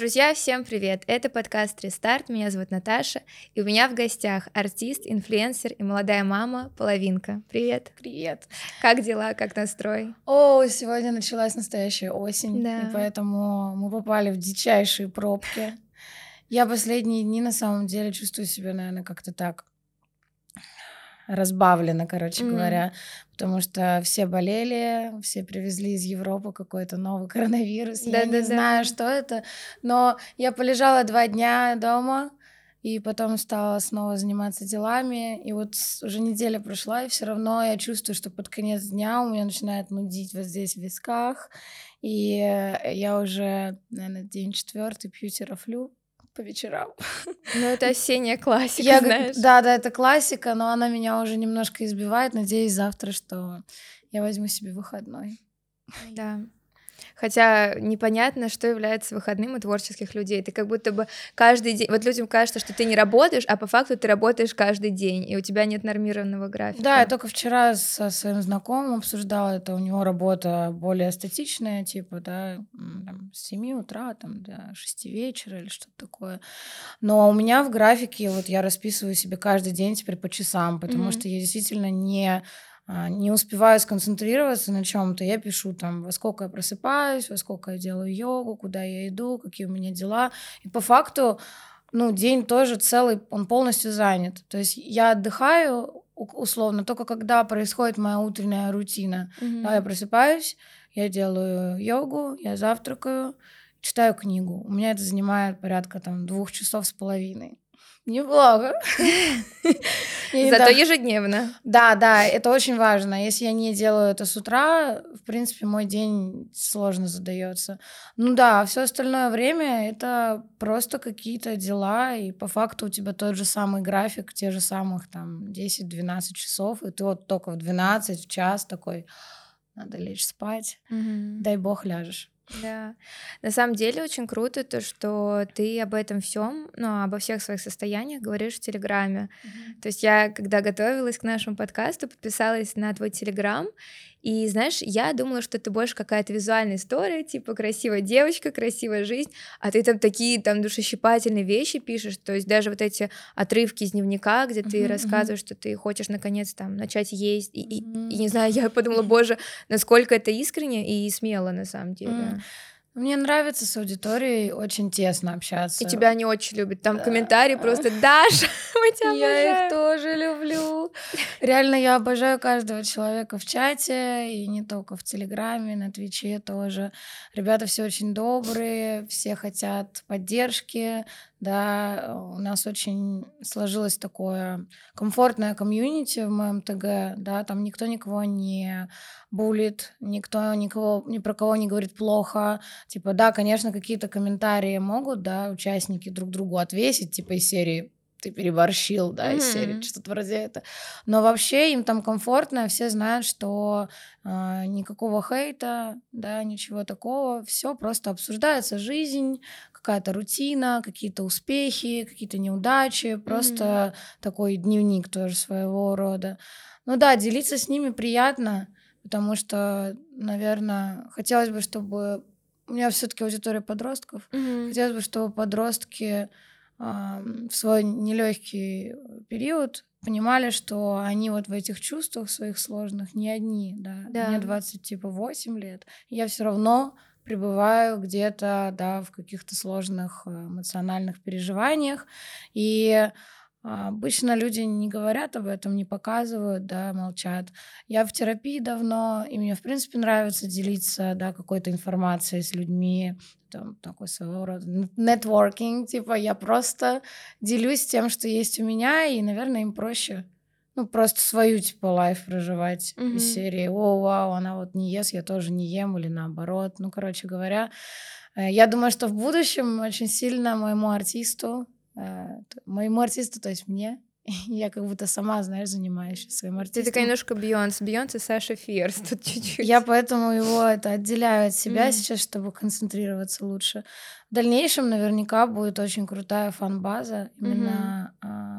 Друзья, всем привет! Это подкаст «Рестарт», меня зовут Наташа, и у меня в гостях артист, инфлюенсер и молодая мама Половинка. Привет! Привет! Как дела, как настрой? О, сегодня началась настоящая осень, Да. и поэтому мы попали в дичайшие пробки. Я последние дни на самом деле чувствую себя, наверное, как-то так разбавлено, короче Мгм. говоря, потому что все болели, все привезли из Европы какой-то новый коронавирус. Я не Да-да-да. знаю, что это, но я полежала два дня дома, и потом стала снова заниматься делами. И вот уже неделя прошла, и все равно я чувствую, что под конец дня у меня начинает нудить вот здесь в висках. И я уже, наверное, день четвертый пью терафлю по вечерам. Ну, это осенняя классика, Я знаешь. Да, да, это классика, но она меня уже немножко избивает. Надеюсь, завтра, что я возьму себе выходной. Да. Хотя непонятно, что является выходным у творческих людей. Ты как будто бы каждый день... Вот людям кажется, что ты не работаешь, а по факту ты работаешь каждый день, и у тебя нет нормированного графика. Да, я только вчера со своим знакомым обсуждала это. У него работа более статичная, типа, да, там, с 7 утра там, до 6 вечера или что-то такое. Но у меня в графике, вот я расписываю себе каждый день теперь по часам, потому Мгм. что я действительно не не успеваю сконцентрироваться на чем-то, я пишу там, во сколько я просыпаюсь, во сколько я делаю йогу, куда я иду, какие у меня дела. И по факту, ну, день тоже целый, он полностью занят. То есть я отдыхаю условно только когда происходит моя утренняя рутина. Мгм. Да, я просыпаюсь, я делаю йогу, я завтракаю, читаю книгу. У меня это занимает порядка там двух часов с половиной. Неплохо. Зато ежедневно. Да, да, это очень важно. Если я не делаю это с утра, в принципе, мой день сложно задается. Ну да, все остальное время это просто какие-то дела, и по факту у тебя тот же самый график, те же самых там 10-12 часов, и ты вот только в 12, в час такой, надо лечь спать, дай бог ляжешь. Да. На самом деле очень круто то, что ты об этом всем, ну, обо всех своих состояниях говоришь в Телеграме. То есть я, когда готовилась к нашему подкасту, подписалась на твой Телеграм, и, знаешь, я думала, что это больше какая-то визуальная история, типа красивая девочка, красивая жизнь, а ты там такие там душещипательные вещи пишешь, то есть даже вот эти отрывки из дневника, где ты мгм. рассказываешь, что ты хочешь наконец там начать есть, и, и- Мгм. и не знаю, я подумала, боже, насколько это искренне и смело на самом деле. Мгм. Мне нравится с аудиторией очень тесно общаться. И тебя не очень любят. Там Да. комментарии просто «Даша, мы тебя Я обожаем». их тоже люблю. Реально, я обожаю каждого человека в чате, и не только в Телеграме, на Твиче тоже. Ребята все очень добрые, все хотят поддержки, да, у нас очень сложилось такое комфортное комьюнити в моем ТГ, да, там никто никого не булит, никто никого, ни про кого не говорит плохо, типа, да, конечно, какие-то комментарии могут, да, участники друг другу отвесить, типа, из серии ты переборщил, да, из серии, что-то вроде это. Но вообще им там комфортно, все знают, что а, никакого хейта, да, ничего такого, все просто обсуждается жизнь, какая-то рутина, какие-то успехи, какие-то неудачи, просто такой дневник тоже своего рода. Ну да, делиться с ними приятно, потому что, наверное, хотелось бы, чтобы у меня все-таки аудитория подростков, Мгм. Хотелось бы, чтобы подростки в свой нелегкий период понимали, что они вот в этих чувствах своих сложных не одни, да. Да. Мне 20, типа, 8 лет, я все равно пребываю где-то, да, в каких-то сложных э, эмоциональных переживаниях, и а, Обычно люди не говорят об этом, не показывают, да, молчат. Я в терапии давно, и мне, в принципе, нравится делиться, да, какой-то информацией с людьми, там такой своего рода нетворкинг, типа я просто делюсь тем, что есть у меня, и, наверное, им проще, ну, просто свою, типа, лайф проживать Мгм. из серии «О, вау, она вот не ест, я тоже не ем», или наоборот. Ну, короче говоря, э, я думаю, что в будущем очень сильно моему артисту, э, моему артисту, то есть мне, я как будто сама, знаешь, занимаюсь своим Ты артистом. такая немножко Бейонс, Бейонс и Саша Фierс тут чуть-чуть. Я поэтому его это отделяю от себя Мгм. сейчас, чтобы концентрироваться лучше. В дальнейшем наверняка будет очень крутая фан-база именно а,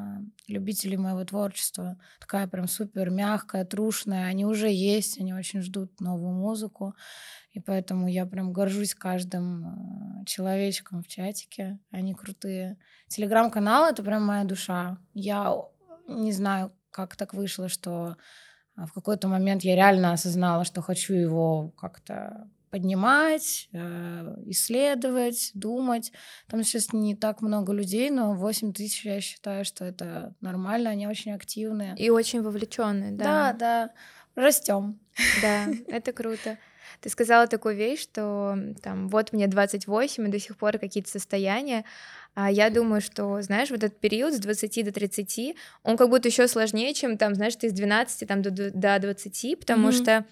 любителей моего творчества. Такая прям супер мягкая, трушная. Они уже есть, они очень ждут новую музыку. И поэтому я прям горжусь каждым а, человечкам в чатике, они крутые. Телеграм-канал — это прям моя душа. Я не знаю, как так вышло, что а, в какой-то момент я реально осознала, что хочу его как-то поднимать, э, исследовать, думать. Там сейчас не так много людей, но 8 тысяч, я считаю, что это нормально, они очень активные. И очень вовлеченные, да. Да, да. Растем. Да, это круто. Ты сказала такую вещь, что там вот мне 28, и до сих пор какие-то состояния. А я думаю, что, знаешь, вот этот период с 20 до 30, он как будто еще сложнее, чем там, знаешь, ты с 12 там, до, до 20, потому mm-hmm. что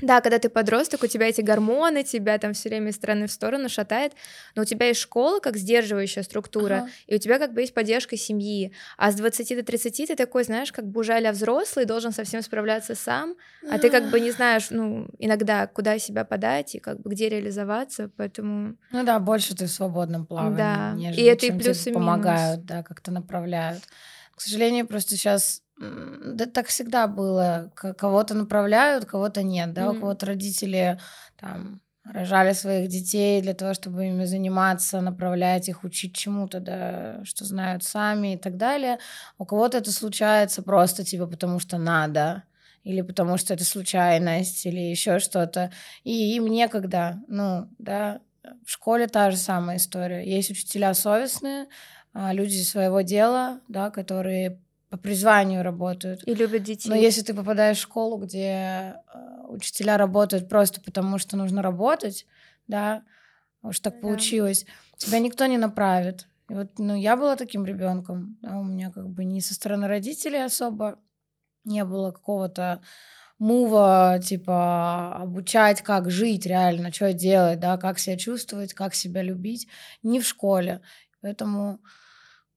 да, когда ты подросток, у тебя эти гормоны, тебя там все время из стороны в сторону шатает, но у тебя есть школа как сдерживающая структура, ага. и у тебя как бы есть поддержка семьи. А с 20 до 30 ты такой, знаешь, как бы уже а взрослый, должен совсем справляться сам, а ты как бы не знаешь, ну, иногда, куда себя подать и как бы где реализоваться, поэтому... Ну да, больше ты в свободном плавании, да. нежели, и это и плюс и помогают, да, как-то направляют. К сожалению, просто сейчас да так всегда было. Кого-то направляют, кого-то нет, да, mm-hmm. у кого-то родители там рожали своих детей для того, чтобы ими заниматься, направлять их, учить чему-то, да, что знают сами и так далее. У кого-то это случается просто типа потому что надо, или потому что это случайность, или еще что-то. И им некогда, ну, да, в школе та же самая история. Есть учителя совестные, а, люди своего дела, да, которые по призванию работают. И любят детей. Но если ты попадаешь в школу, где э, учителя работают просто потому, что нужно работать, да, уж так да. получилось, тебя никто не направит. И вот, ну, я была таким ребенком, да, у меня как бы не со стороны родителей особо не было какого-то мува, типа, обучать, как жить реально, что делать, да, как себя чувствовать, как себя любить, не в школе. Поэтому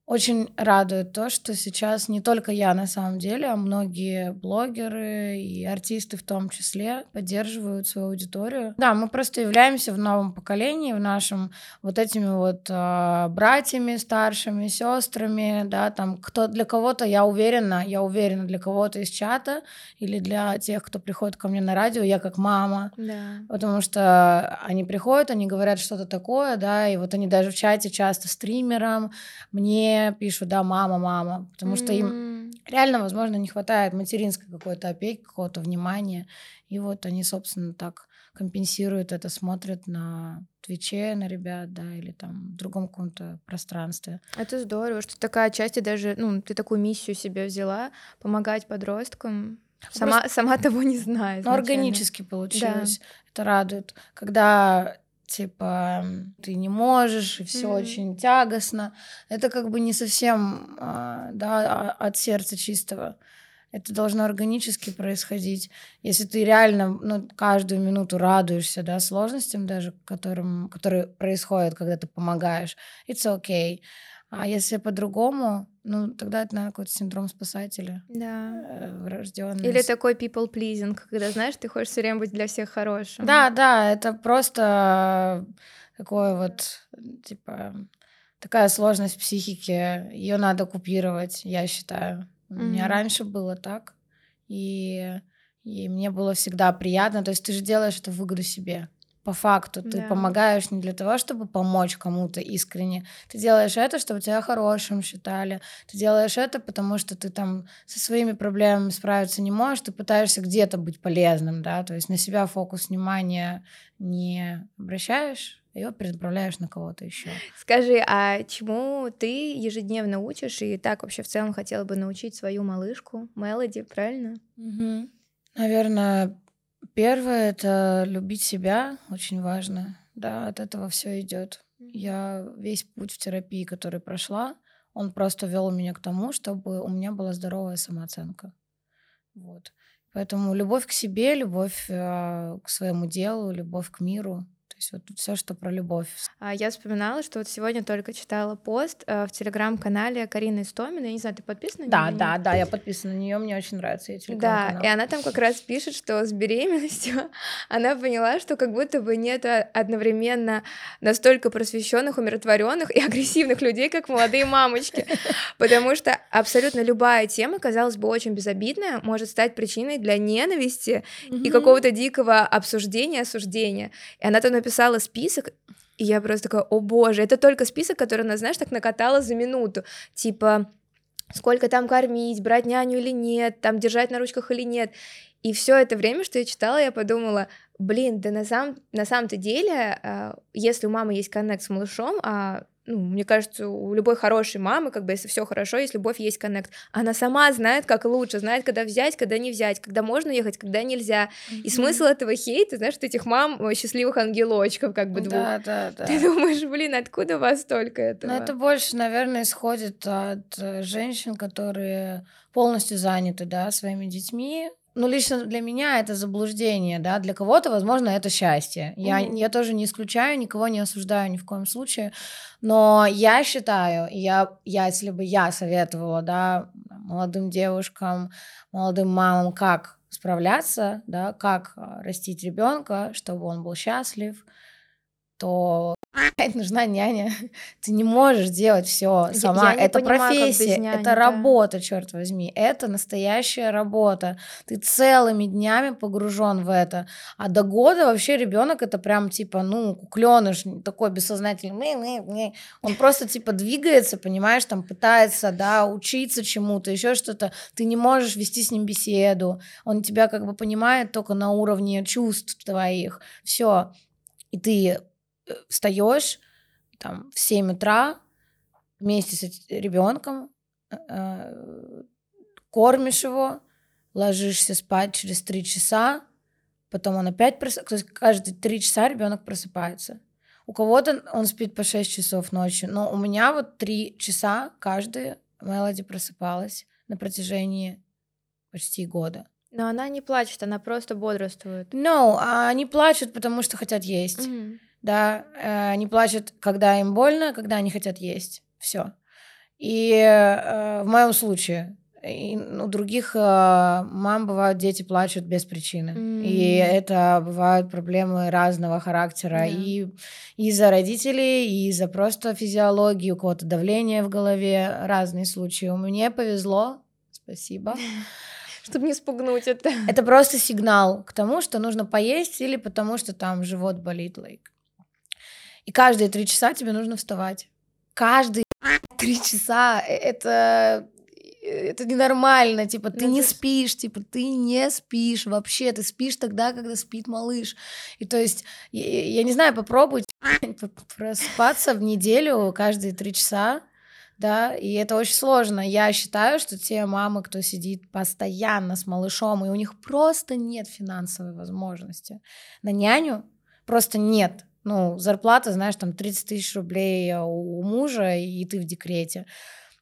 очень радует то, что сейчас не только я на самом деле, а многие блогеры и артисты в том числе поддерживают свою аудиторию. Да, мы просто являемся в новом поколении, в нашем вот этими вот э, братьями старшими, сестрами, да, там кто для кого-то, я уверена, я уверена, для кого-то из чата или для тех, кто приходит ко мне на радио, я как мама, да. потому что они приходят, они говорят что-то такое, да, и вот они даже в чате часто стримерам мне пишут, да, мама, мама, потому что им реально, возможно, не хватает материнской какой-то опеки, какого-то внимания, и вот они, собственно, так компенсируют это, смотрят на Твиче на ребят, да, или там в другом каком-то пространстве. Это здорово, что такая часть, и даже, ну, ты такую миссию себе взяла, помогать подросткам, Сама, Просто... сама того не знаю. Но органически получилось. Да. Это радует. Когда типа ты не можешь, и все mm-hmm. очень тягостно. Это как бы не совсем а, да, от сердца чистого. Это должно органически происходить. Если ты реально ну, каждую минуту радуешься да, сложностям, даже которым, которые происходят, когда ты помогаешь, it's okay. А если по-другому, ну, тогда это, наверное, какой-то синдром спасателя. Да. Э, врожденный. Или такой people pleasing, когда, знаешь, ты хочешь все время быть для всех хорошим. Да, да, это просто такое вот, типа, такая сложность психики. Ее надо купировать, я считаю. У mm-hmm. меня раньше было так. И, и мне было всегда приятно. То есть ты же делаешь это в выгоду себе по факту. Ты да. помогаешь не для того, чтобы помочь кому-то искренне. Ты делаешь это, чтобы тебя хорошим считали. Ты делаешь это, потому что ты там со своими проблемами справиться не можешь. Ты пытаешься где-то быть полезным, да, то есть на себя фокус внимания не обращаешь, ее перенаправляешь на кого-то еще. Скажи, а чему ты ежедневно учишь и так вообще в целом хотела бы научить свою малышку Мелоди, правильно? Угу. Наверное, Первое это любить себя, очень важно. Да, от этого все идет. Я весь путь в терапии, который прошла, он просто вел меня к тому, чтобы у меня была здоровая самооценка. Вот. Поэтому любовь к себе, любовь э, к своему делу, любовь к миру есть вот все, что про любовь. А я вспоминала, что вот сегодня только читала пост э, в телеграм-канале Карины Истомина. Я не знаю, ты подписана да, на нее? Да, да, я подписана на нее, мне очень нравится ее телеграм-канал. Да, и она там как раз пишет, что с беременностью она поняла, что как будто бы нет одновременно настолько просвещенных, умиротворенных и агрессивных людей, как молодые мамочки. Потому что абсолютно любая тема, казалось бы, очень безобидная, может стать причиной для ненависти и какого-то дикого обсуждения, осуждения. И она там написала написала список, И я просто такая, о боже, это только список, который она, знаешь, так накатала за минуту. Типа, сколько там кормить, брать няню или нет, там держать на ручках или нет. И все это время, что я читала, я подумала, блин, да на, сам, на самом-то деле, а, если у мамы есть коннект с малышом, а ну, мне кажется, у любой хорошей мамы, как бы, если все хорошо, есть любовь, есть коннект. Она сама знает, как лучше, знает, когда взять, когда не взять, когда можно ехать, когда нельзя. Mm-hmm. И смысл этого хейта, знаешь, вот этих мам счастливых ангелочков, как бы двух. Да, да, да. Ты думаешь, блин, откуда у вас столько этого? Ну, это больше, наверное, исходит от э, женщин, которые полностью заняты, да, своими детьми, ну, лично для меня это заблуждение, да, для кого-то, возможно, это счастье. Я, mm-hmm. я тоже не исключаю, никого не осуждаю ни в коем случае, но я считаю, я, я, если бы я советовала, да, молодым девушкам, молодым мамам, как справляться, да, как а, растить ребенка, чтобы он был счастлив, то нужна няня. Ты не можешь делать все сама. Я это понимаю, профессия, няни, это да. работа, черт возьми. Это настоящая работа. Ты целыми днями погружен в это. А до года вообще ребенок это прям типа, ну, кукленыш, такой бессознательный. Он просто типа двигается, понимаешь, там пытается, да, учиться чему-то, еще что-то. Ты не можешь вести с ним беседу. Он тебя как бы понимает только на уровне чувств твоих. Все. И ты встаешь там в 7 утра вместе с ребенком, э, э, кормишь его, ложишься спать через 3 часа, потом он опять просыпается, то есть каждые 3 часа ребенок просыпается. У кого-то он спит по 6 часов ночью, но у меня вот 3 часа каждая Мелоди просыпалась на протяжении почти года. Но она не плачет, она просто бодрствует. No, а они плачут, потому что хотят есть. Mm-hmm да, э, они плачут, когда им больно, когда они хотят есть, все. И э, в моем случае и у других э, мам бывают дети плачут без причины. Mm. И это бывают проблемы разного характера. Yeah. И из-за родителей, и из-за просто физиологии, у кого-то давление в голове, разные случаи. У меня повезло, спасибо. Чтобы не спугнуть это. Это просто сигнал к тому, что нужно поесть, или потому что там живот болит. Like. И каждые три часа тебе нужно вставать. Каждые три часа э, это это ненормально, типа, ты ну, не спишь, типа, ты не спишь вообще, ты спишь тогда, когда спит малыш. И то есть, я, я не знаю, попробуйте просыпаться в неделю каждые три часа, да, и это очень сложно. Я считаю, что те мамы, кто сидит постоянно с малышом, и у них просто нет финансовой возможности на няню, просто нет ну, зарплата, знаешь, там 30 тысяч рублей у мужа, и ты в декрете.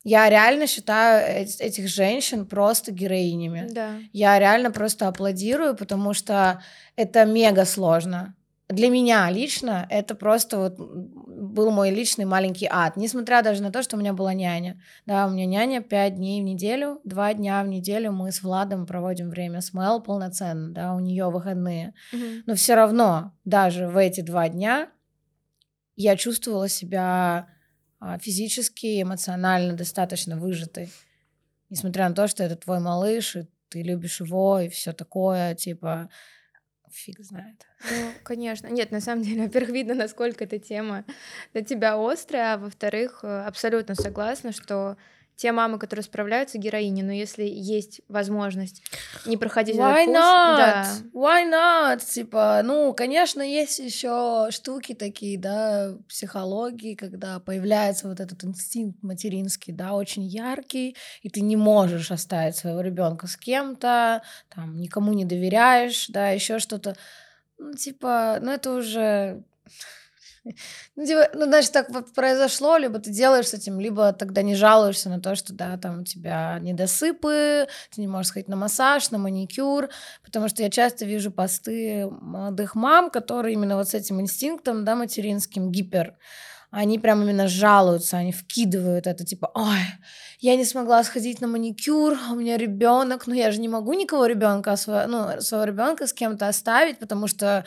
Я реально считаю этих женщин просто героинями. Да. Я реально просто аплодирую, потому что это мега сложно для меня лично это просто вот был мой личный маленький ад, несмотря даже на то, что у меня была няня. Да, у меня няня пять дней в неделю, два дня в неделю мы с Владом проводим время с Мэл полноценно, да, у нее выходные. Mm-hmm. Но все равно даже в эти два дня я чувствовала себя а, физически, эмоционально достаточно выжатой. Несмотря на то, что это твой малыш, и ты любишь его, и все такое, типа, фиг знает. Ну, конечно. Нет, на самом деле, во-первых, видно, насколько эта тема для тебя острая, а во-вторых, э, абсолютно согласна, что те мамы, которые справляются, героини, но если есть возможность не проходить Why этот путь, not? да. Why not? Типа, ну, конечно, есть еще штуки такие, да, психологии, когда появляется вот этот инстинкт материнский, да, очень яркий, и ты не можешь оставить своего ребенка с кем-то, там, никому не доверяешь, да, еще что-то. Ну, типа, ну, это уже ну, типа, ну, знаешь, так вот произошло, либо ты делаешь с этим, либо тогда не жалуешься на то, что, да, там у тебя недосыпы, ты не можешь сходить на массаж, на маникюр, потому что я часто вижу посты молодых мам, которые именно вот с этим инстинктом, да, материнским, гипер, они прям именно жалуются, они вкидывают это, типа, ой, я не смогла сходить на маникюр, у меня ребенок, но я же не могу никого ребенка, ну, своего ребенка с кем-то оставить, потому что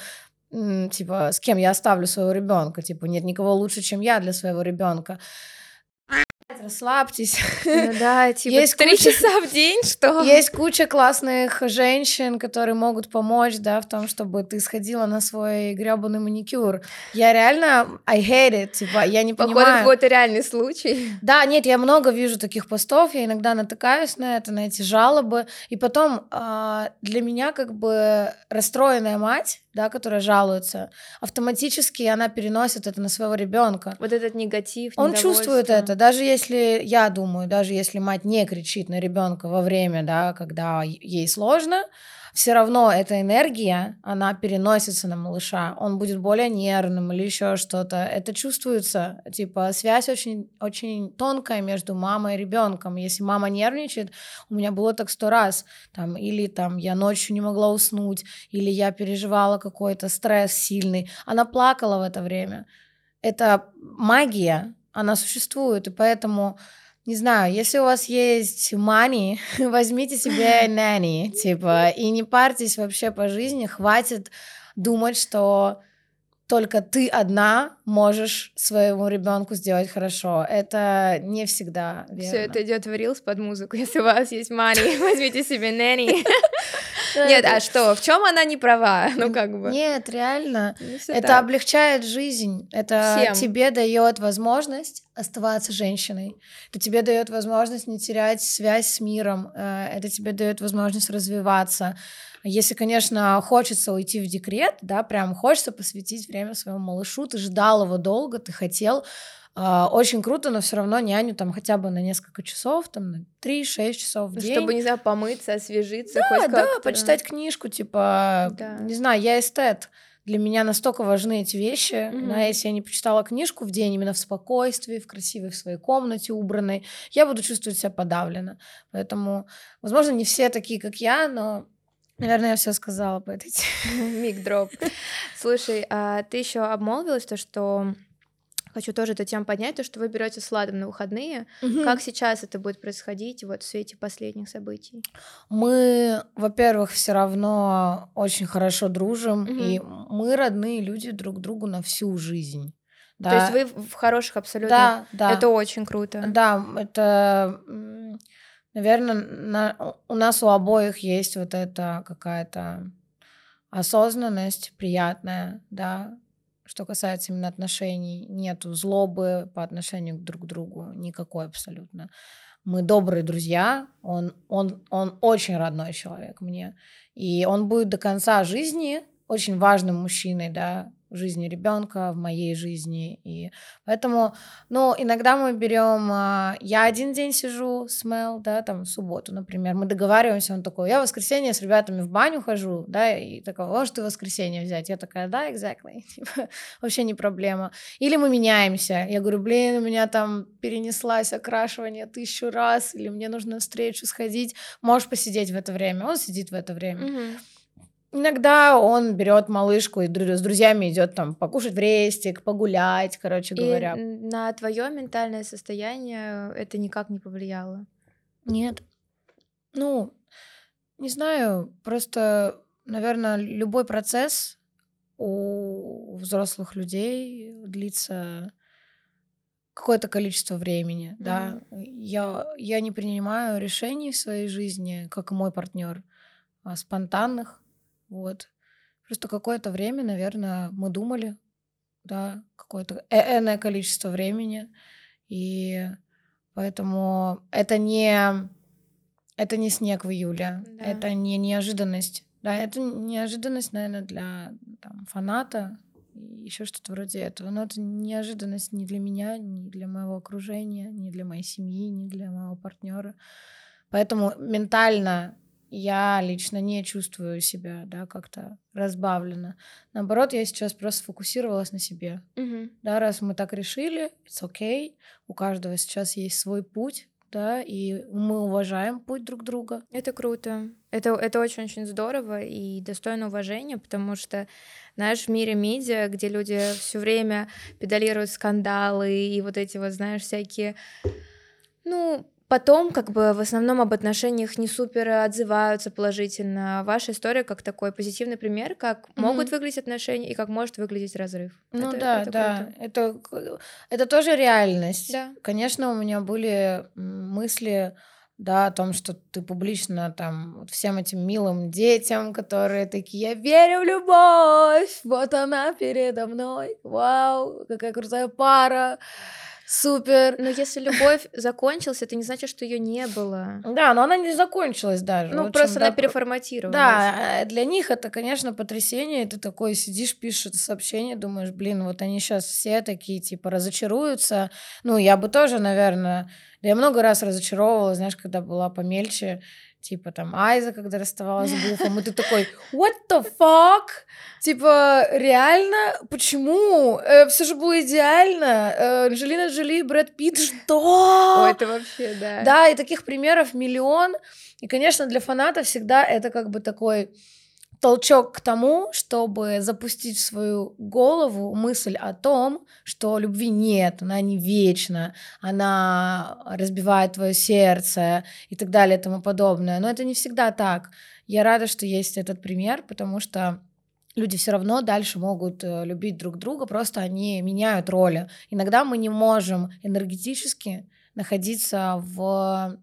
типа, с кем я оставлю своего ребенка, типа, нет никого лучше, чем я для своего ребенка. расслабьтесь. Ну да, типа есть три куча... часа в день, что? Есть куча классных женщин, которые могут помочь, да, в том, чтобы ты сходила на свой гребаный маникюр. Я реально, I hate it, типа, я не Походу, понимаю. какой-то реальный случай. Да, нет, я много вижу таких постов, я иногда натыкаюсь на это, на эти жалобы, и потом э, для меня как бы расстроенная мать, да, которая жалуется, автоматически она переносит это на своего ребенка. Вот этот негатив. Он чувствует это, даже если я думаю, даже если мать не кричит на ребенка во время, да, когда ей сложно, все равно эта энергия, она переносится на малыша. Он будет более нервным или еще что-то. Это чувствуется. Типа связь очень, очень тонкая между мамой и ребенком. Если мама нервничает, у меня было так сто раз. Там, или там я ночью не могла уснуть, или я переживала какой-то стресс сильный. Она плакала в это время. Это магия, она существует, и поэтому не знаю, если у вас есть money, возьмите себе nanny, типа, и не парьтесь вообще по жизни, хватит думать, что только ты одна можешь своему ребенку сделать хорошо. Это не всегда верно. Все это идет в рилс под музыку. Если у вас есть money, возьмите себе nanny. Нет, а что? В чем она не права? Ну как бы. Нет, реально. Это облегчает жизнь. Это тебе дает возможность оставаться женщиной. Это тебе дает возможность не терять связь с миром. Э, это тебе дает возможность развиваться. Если, конечно, хочется уйти в декрет, да, прям хочется посвятить время своему малышу, ты ждал его долго, ты хотел, очень круто, но все равно няню там хотя бы на несколько часов, там на 3-6 часов в день. Чтобы, не знаю, помыться, освежиться, да, хоть да, почитать книжку, типа, да. не знаю, я эстет. Для меня настолько важны эти вещи. Mm-hmm. Но если я не почитала книжку в день именно в спокойствии, в красивой в своей комнате убранной, я буду чувствовать себя подавленно. Поэтому, возможно, не все такие, как я, но Наверное, я все сказала по этой теме. Миг дроп. Слушай, а ты еще обмолвилась то, что хочу тоже эту тему поднять, то, что вы берете с Ладом на выходные. Угу. Как сейчас это будет происходить вот в свете последних событий? Мы, во-первых, все равно очень хорошо дружим, угу. и мы родные люди друг другу на всю жизнь. Да. То есть вы в хороших абсолютно. Да, да. Это очень круто. Да, это, наверное, на, у нас у обоих есть вот эта какая-то осознанность приятная, да, что касается именно отношений, нету злобы по отношению друг к другу, никакой абсолютно. Мы добрые друзья, он, он, он очень родной человек мне, и он будет до конца жизни очень важным мужчиной, да, в жизни ребенка, в моей жизни. И поэтому, ну, иногда мы берем, а, я один день сижу с Мел, да, там в субботу, например, мы договариваемся, он такой, я в воскресенье с ребятами в баню хожу, да, и такой, можешь ты воскресенье взять? Я такая, да, exactly, типа, вообще не проблема. Или мы меняемся, я говорю, блин, у меня там перенеслась окрашивание тысячу раз, или мне нужно на встречу сходить, можешь посидеть в это время, он сидит в это время. Mm-hmm. Иногда он берет малышку и с друзьями идет там покушать в рестик, погулять, короче говоря. И на твое ментальное состояние это никак не повлияло? Нет. Ну, не знаю, просто, наверное, любой процесс у взрослых людей длится какое-то количество времени, mm-hmm. да. Я, я не принимаю решений в своей жизни, как и мой партнер, а спонтанных. Вот. Просто какое-то время, наверное, мы думали, да, какое-то энное количество времени. И поэтому это не, это не снег в июле, да. это не неожиданность. Да, это неожиданность, наверное, для там, фаната, еще что-то вроде этого. Но это неожиданность не для меня, не для моего окружения, не для моей семьи, не для моего партнера. Поэтому ментально я лично не чувствую себя, да, как-то разбавленно. Наоборот, я сейчас просто сфокусировалась на себе. Угу. Да, раз мы так решили, it's okay. У каждого сейчас есть свой путь, да, и мы уважаем путь друг друга. Это круто. Это, это очень-очень здорово и достойно уважения, потому что, знаешь, в мире медиа, где люди все время педалируют скандалы и вот эти вот, знаешь, всякие, ну, потом как бы в основном об отношениях не супер отзываются положительно. Ваша история как такой позитивный пример, как mm-hmm. могут выглядеть отношения и как может выглядеть разрыв. Ну это, да, это да, это это тоже реальность. Да. Конечно, у меня были мысли да, о том, что ты публично там всем этим милым детям, которые такие, я верю в любовь, вот она передо мной, вау, какая крутая пара, супер. Но если любовь закончилась, это не значит, что ее не было. Да, но она не закончилась даже. Ну, вот просто она да, переформатировалась. Да, для них это, конечно, потрясение. Ты такой сидишь, пишешь сообщение, думаешь, блин, вот они сейчас все такие, типа, разочаруются. Ну, я бы тоже, наверное... Да я много раз разочаровывалась, знаешь, когда была помельче, типа там Айза, когда расставалась с Буфом, и ты такой, what the fuck? Типа, реально? Почему? Э, все же было идеально. Э, Анджелина Джоли, Брэд Питт, что? Ой, это вообще, да. Да, и таких примеров миллион. И, конечно, для фанатов всегда это как бы такой толчок к тому, чтобы запустить в свою голову мысль о том, что любви нет, она не вечна, она разбивает твое сердце и так далее и тому подобное. Но это не всегда так. Я рада, что есть этот пример, потому что люди все равно дальше могут э, любить друг друга, просто они меняют роли. Иногда мы не можем энергетически находиться в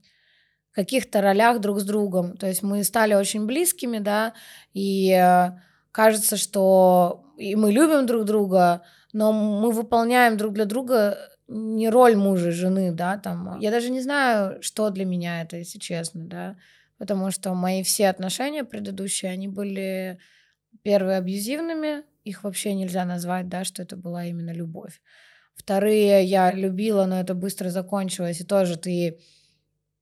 каких-то ролях друг с другом. То есть мы стали очень близкими, да, и э, кажется, что и мы любим друг друга, но мы выполняем друг для друга не роль мужа жены, да, там. Я даже не знаю, что для меня это, если честно, да, потому что мои все отношения предыдущие, они были первые абьюзивными, их вообще нельзя назвать, да, что это была именно любовь. Вторые я любила, но это быстро закончилось, и тоже ты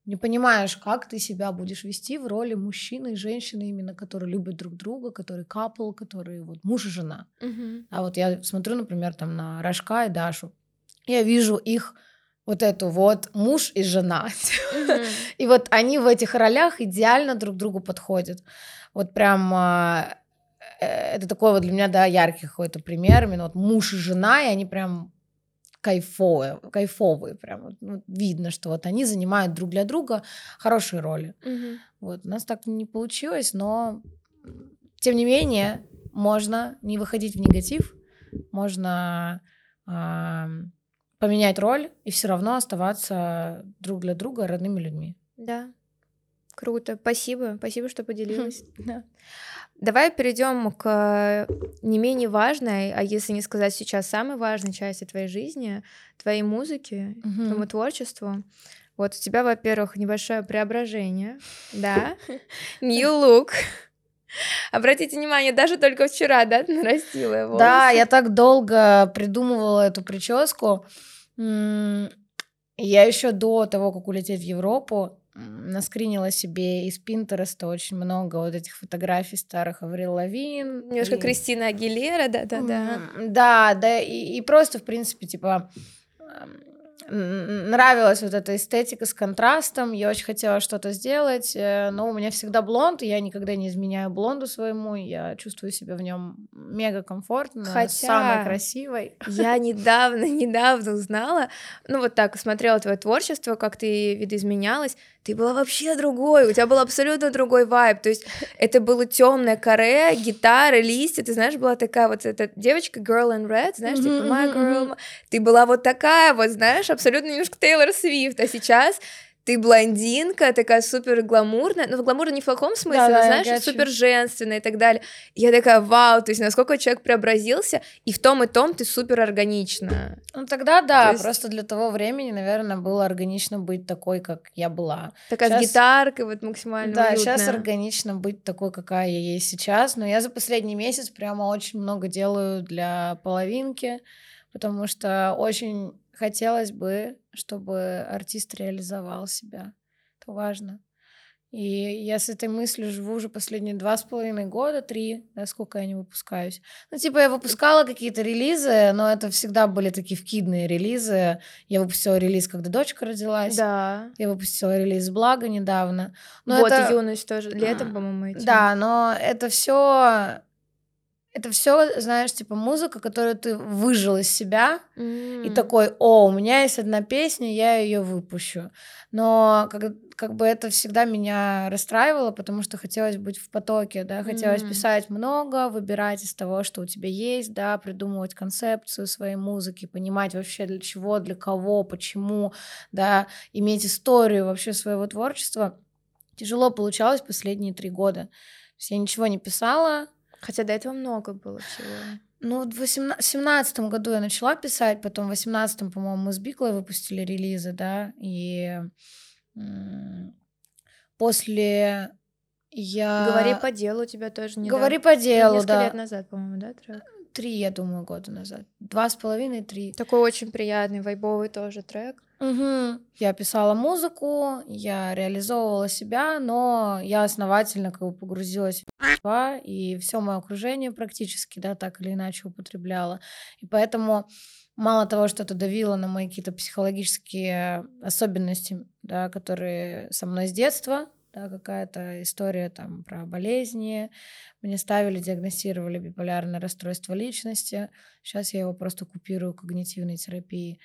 не понимаешь, как ты себя будешь вести в роли мужчины и женщины, именно которые любят друг друга, которые капл, которые вот муж и жена. Uh-huh. А вот я смотрю, например, там на Рожка и Дашу, я вижу их вот эту вот муж и жена. Uh-huh. и вот они в этих ролях идеально друг другу подходят. Вот прям а, э, это такой вот для меня, да, яркий какой-то пример. Именно вот муж и жена, и они прям кайфовые, кайфовые прям. Ну, видно, что вот они занимают друг для друга хорошие роли. Угу. Вот, у нас так не получилось, но тем не менее можно не выходить в негатив, можно э, поменять роль и все равно оставаться друг для друга родными людьми. Да, круто. Спасибо, спасибо, что поделилась. Давай перейдем к не менее важной, а если не сказать сейчас самой важной части твоей жизни, твоей музыки, угу. твоему творчеству. Вот у тебя, во-первых, небольшое преображение, да, new look. Обратите внимание, даже только вчера, да, нарастила его. Да, я так долго придумывала эту прическу. Я еще до того, как улететь в Европу, наскринила себе из Пинтереста очень много вот этих фотографий старых Аврил Лавин. Немножко и... Кристина Агилера, да-да-да. Да, да, и, и просто, в принципе, типа нравилась вот эта эстетика с контрастом, я очень хотела что-то сделать, э, но у меня всегда блонд, и я никогда не изменяю блонду своему, я чувствую себя в нем мега комфортно, Хотя самой красивой. Я недавно, недавно узнала, ну вот так, смотрела твое творчество, как ты видоизменялась, ты была вообще другой, у тебя был абсолютно другой вайб, то есть это было темное каре, гитара, листья, ты знаешь, была такая вот эта девочка girl in red, знаешь, типа my girl, ты была вот такая вот, знаешь, абсолютно немножко Тейлор Свифт, а сейчас ты блондинка, такая супер гламурная, ну, гламурная не в плохом смысле, да, но, знаешь, супер женственная и так далее. И я такая, вау, то есть насколько человек преобразился, и в том и том ты супер органична. Ну, тогда да, есть... просто для того времени, наверное, было органично быть такой, как я была. Такая сейчас... с гитаркой вот максимально Да, уютная. сейчас органично быть такой, какая я есть сейчас, но я за последний месяц прямо очень много делаю для половинки, потому что очень хотелось бы, чтобы артист реализовал себя. Это важно. И я с этой мыслью живу уже последние два с половиной года, три, да, сколько я не выпускаюсь. Ну, типа, я выпускала какие-то релизы, но это всегда были такие вкидные релизы. Я выпустила релиз, когда дочка родилась. Да. Я выпустила релиз «Благо» недавно. Но вот, это... «Юность» тоже, летом, по-моему, эти. Да, но это все это все, знаешь, типа музыка, которую ты выжил из себя, М. и такой, о, у меня есть одна песня, я ее выпущу. Но как, как бы это всегда меня расстраивало, потому что хотелось быть в потоке, да, хотелось М. писать много, выбирать из того, что у тебя есть, да, придумывать концепцию своей музыки, понимать вообще для чего, для кого, почему, да, иметь историю вообще своего творчества. Тяжело получалось последние три года. То есть я ничего не писала, Хотя до этого много было всего. ну, в 2017 году я начала писать, потом в 2018, по-моему, мы с Биклой выпустили релизы, да, и после я... Говори по делу у тебя тоже не Говори по делу, Несколько да. лет назад, по-моему, да, трек? Три, я думаю, года назад. Два с половиной, три. Такой очень приятный, вайбовый тоже трек. Мгм. Я писала музыку, я реализовывала себя, но я основательно как бы погрузилась в и все мое окружение практически, да, так или иначе употребляла. И поэтому мало того, что это давило на мои какие-то психологические особенности, да, которые со мной с детства, да, какая-то история там про болезни. Мне ставили, диагностировали биполярное расстройство личности. Сейчас я его просто купирую когнитивной терапией.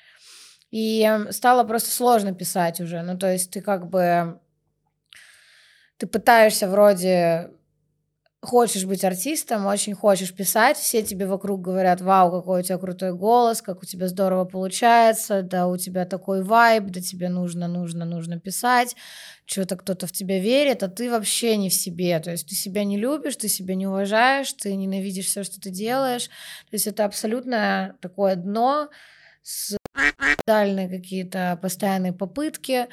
И эм, стало просто сложно писать уже. Ну, то есть ты как бы... Ты пытаешься вроде... Хочешь быть артистом, очень хочешь писать, все тебе вокруг говорят, вау, какой у тебя крутой голос, как у тебя здорово получается, да у тебя такой вайб, да тебе нужно, нужно, нужно писать, что-то кто-то в тебя верит, а ты вообще не в себе, то есть ты себя не любишь, ты себя не уважаешь, ты ненавидишь все, что ты делаешь, то есть это абсолютно такое дно с дальние какие-то постоянные попытки.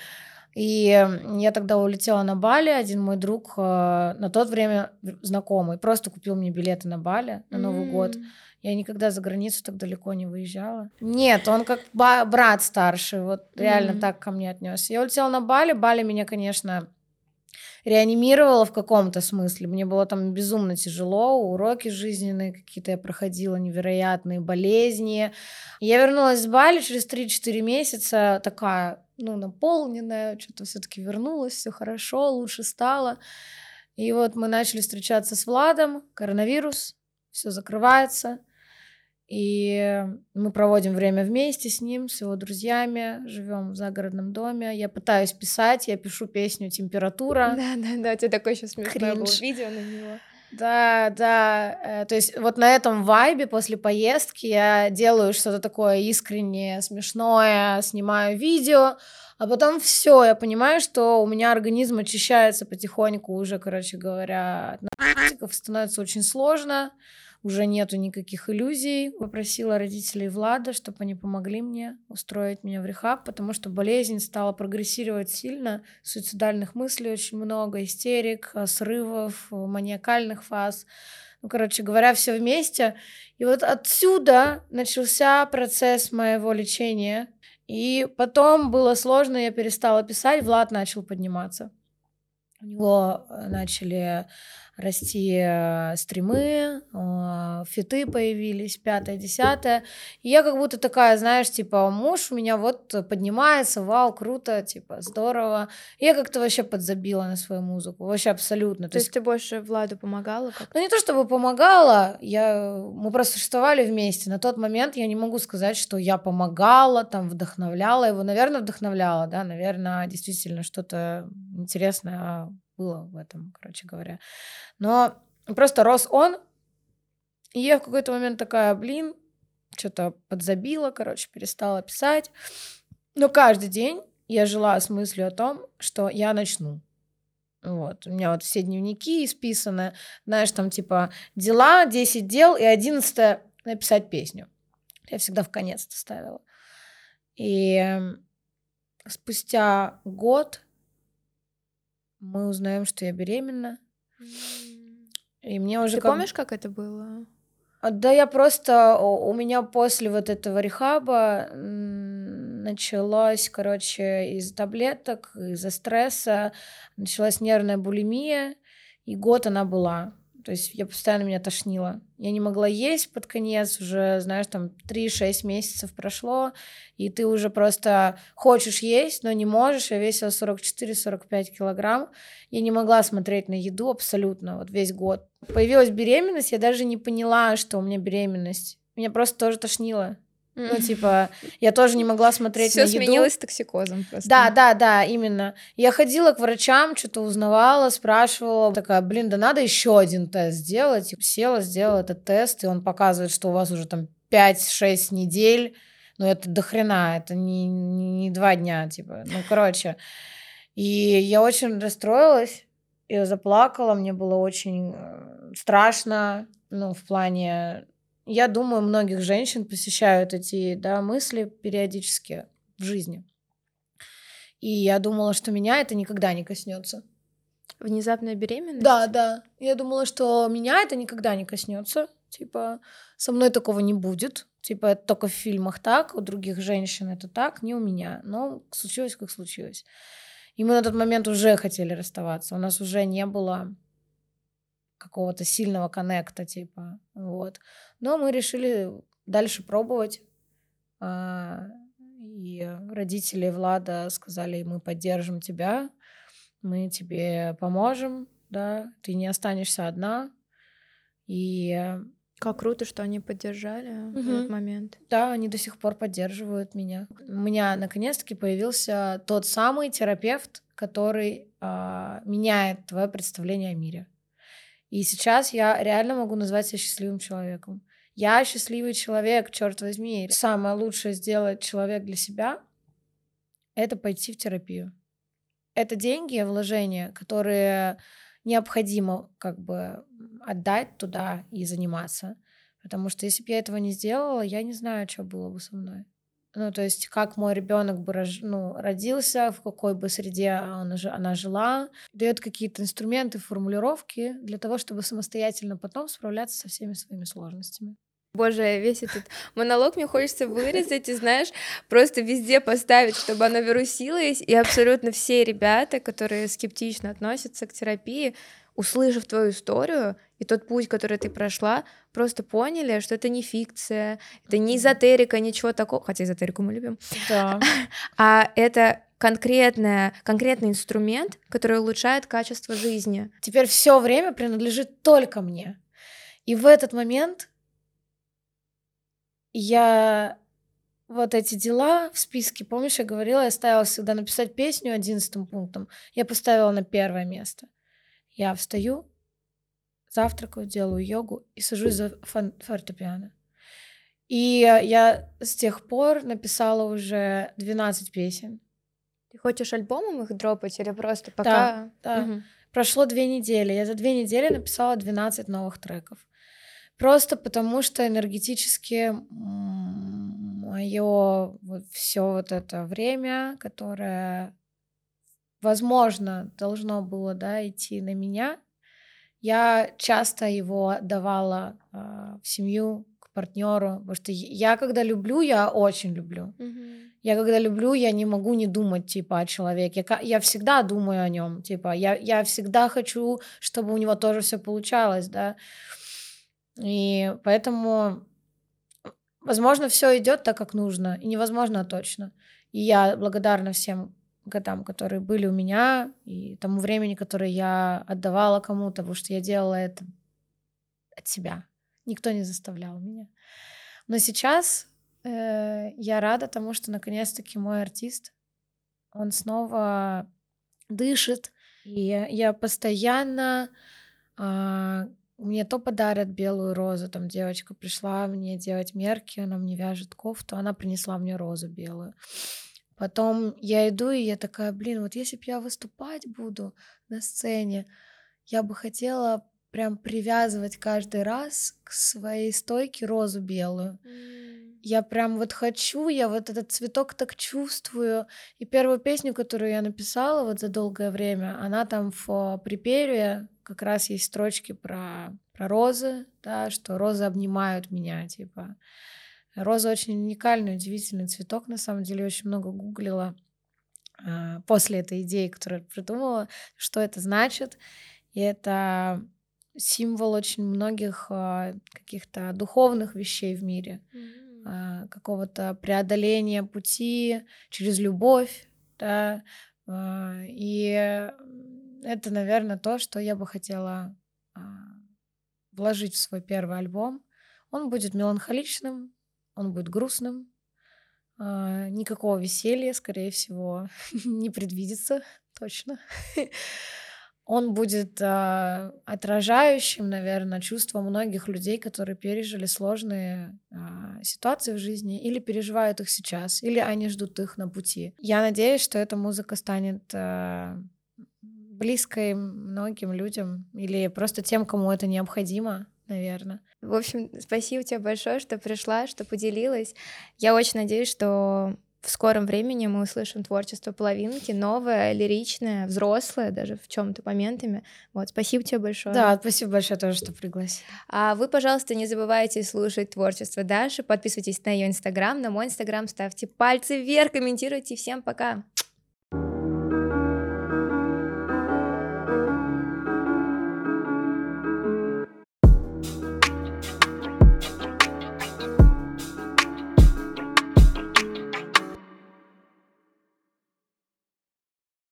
И я тогда улетела на Бали. Один мой друг, э, на тот время знакомый, просто купил мне билеты на Бали на Новый год. М. Я никогда за границу так далеко не выезжала. Нет, он как брат старший, вот реально Мгм. так ко мне отнесся. Я улетела на Бали. Бали меня, конечно, реанимировала в каком-то смысле. Мне было там безумно тяжело, уроки жизненные какие-то я проходила, невероятные болезни. Я вернулась с Бали через 3-4 месяца, такая, ну, наполненная, что-то все-таки вернулась, все хорошо, лучше стало. И вот мы начали встречаться с Владом, коронавирус, все закрывается. И мы проводим время вместе с ним, с его друзьями, живем в загородном доме. Я пытаюсь писать, я пишу песню «Температура». Да, да, да, у тебя такое еще смешное было видео на него. Да, да. э, То есть вот на этом вайбе после поездки я делаю что-то такое искреннее, смешное, снимаю видео, а потом все, я понимаю, что у меня организм очищается потихоньку уже, короче говоря, от наркотиков, становится очень сложно, уже нету никаких иллюзий. Попросила родителей Влада, чтобы они помогли мне устроить меня в рехаб, потому что болезнь стала прогрессировать сильно, суицидальных мыслей очень много, истерик, э, срывов, э, маниакальных фаз. Ну, короче говоря, все вместе. И вот отсюда начался процесс моего лечения. И потом было сложно, я перестала писать, Влад начал подниматься. У него э, начали расти э, стримы, э, фиты появились, пятое, десятое. И я как будто такая, знаешь, типа, муж у меня вот поднимается, вау, круто, типа, здорово. И я как-то вообще подзабила на свою музыку, вообще абсолютно. То есть ты больше Владу помогала как Ну, не то чтобы помогала, я... мы просто существовали вместе. На тот момент я не могу сказать, что я помогала, там, вдохновляла его. Наверное, вдохновляла, да, наверное, действительно что-то интересное было в этом, короче говоря. Но просто рос он, и я в какой-то момент такая, блин, что-то подзабила, короче, перестала писать. Но каждый день я жила с мыслью о том, что я начну. Вот. У меня вот все дневники исписаны. Знаешь, там типа дела, 10 дел и 11 написать песню. Я всегда в конец это ставила. И спустя год мы узнаем, что я беременна. И мне уже Ты как- помнишь, как это было? а, Да, я просто... У меня после вот этого рехаба началось, короче, из таблеток, из-за стресса, началась нервная булимия, и год она была. То есть я постоянно меня тошнило. Я не могла есть под конец, уже, знаешь, там 3-6 месяцев прошло, и ты уже просто хочешь есть, но не можешь. Я весила 44-45 килограмм. Я не могла смотреть на еду абсолютно вот весь год. Появилась беременность, я даже не поняла, что у меня беременность. Меня просто тоже тошнило. Ну, типа, я тоже не могла смотреть Всё на еду. сменилось токсикозом просто. Да, да, да, именно. Я ходила к врачам, что-то узнавала, спрашивала. Такая, блин, да надо еще один тест сделать. Села, сделала этот тест, и он показывает, что у вас уже там 5-6 недель. Ну, это до хрена, это не, не, не два дня, типа. Ну, короче. И я очень расстроилась, я заплакала, мне было очень э, страшно, ну, в плане я думаю, многих женщин посещают эти да, мысли периодически в жизни. И я думала, что меня это никогда не коснется. Внезапная беременность? Да, да. Я думала, что меня это никогда не коснется. Типа, со мной такого не будет. Типа, это только в фильмах так, у других женщин это так, не у меня. Но случилось, как случилось. И мы на тот момент уже хотели расставаться. У нас уже не было какого-то сильного коннекта, типа, вот. Но мы решили дальше пробовать. А, и родители Влада сказали, мы поддержим тебя, мы тебе поможем, да, ты не останешься одна. И как круто, что они поддержали угу. в этот момент. Да, они до сих пор поддерживают меня. У меня наконец-таки появился тот самый терапевт, который э, меняет твое представление о мире. И сейчас я реально могу назвать себя счастливым человеком. Я счастливый человек, черт возьми. Самое лучшее сделать человек для себя — это пойти в терапию. Это деньги, вложения, которые необходимо как бы отдать туда и заниматься. Потому что если бы я этого не сделала, я не знаю, что было бы со мной. Ну, то есть, как мой ребенок бы ну, родился, в какой бы среде она, она жила, дает какие-то инструменты, формулировки для того, чтобы самостоятельно потом справляться со всеми своими сложностями. Боже, весь этот монолог мне хочется вырезать и, знаешь, просто везде поставить, чтобы оно вирусилось, и абсолютно все ребята, которые скептично относятся к терапии, услышав твою историю и тот путь, который ты прошла, просто поняли, что это не фикция, это не эзотерика, ничего такого, хотя эзотерику мы любим, да. а это конкретная, конкретный инструмент, который улучшает качество жизни. Теперь все время принадлежит только мне. И в этот момент я вот эти дела в списке, помнишь, я говорила, я ставила всегда написать песню одиннадцатым пунктом. Я поставила на первое место. Я встаю, завтракаю, делаю йогу и сажусь за фортепиано. И я с тех пор написала уже 12 песен. Ты хочешь альбомом их дропать или просто пока? Да, да. Угу. Прошло две недели. Я за две недели написала 12 новых треков. Просто потому что энергетически мое вот все вот это время, которое возможно, должно было, да, идти на меня. Я часто его давала э, в семью, к партнеру, потому что я, когда люблю, я очень люблю. Mm-hmm. Я когда люблю, я не могу не думать, типа, о человеке. Я, я всегда думаю о нем, типа, я, я всегда хочу, чтобы у него тоже все получалось, да. И поэтому, возможно, все идет так, как нужно, и невозможно точно. И я благодарна всем годам, которые были у меня, и тому времени, которое я отдавала кому-то, потому что я делала это от себя. Никто не заставлял меня. Но сейчас э, я рада тому, что наконец-таки мой артист, он снова дышит, и я постоянно э, мне то подарят белую розу, там девочка пришла мне делать мерки, она мне вяжет кофту, она принесла мне розу белую. Потом я иду, и я такая, блин, вот если бы я выступать буду на сцене, я бы хотела прям привязывать каждый раз к своей стойке розу белую. Mm. Я прям вот хочу, я вот этот цветок так чувствую. И первую песню, которую я написала вот за долгое время, она там в припеве как раз есть строчки про, про розы, да, что розы обнимают меня, типа. Роза очень уникальный, удивительный цветок, на самом деле, очень много гуглила э, после этой идеи, которую придумала, что это значит. И это символ очень многих а, каких-то духовных вещей в мире, а, какого-то преодоления пути через любовь, да, а, и это, наверное, то, что я бы хотела вложить в свой первый альбом. Он будет меланхоличным, он будет грустным, никакого веселья, скорее всего, не предвидится точно. он будет э, отражающим, наверное, чувства многих людей, которые пережили сложные э, ситуации в жизни или переживают их сейчас, или они ждут их на пути. Я надеюсь, что эта музыка станет э, близкой многим людям или просто тем, кому это необходимо, наверное. В общем, спасибо тебе большое, что пришла, что поделилась. Я очень надеюсь, что в скором времени мы услышим творчество половинки, новое, лиричное, взрослое, даже в чем-то моментами. Вот, спасибо тебе большое. Да, спасибо большое тоже, что пригласил. А вы, пожалуйста, не забывайте слушать творчество Даши, подписывайтесь на ее инстаграм, на мой инстаграм, ставьте пальцы вверх, комментируйте. Всем пока!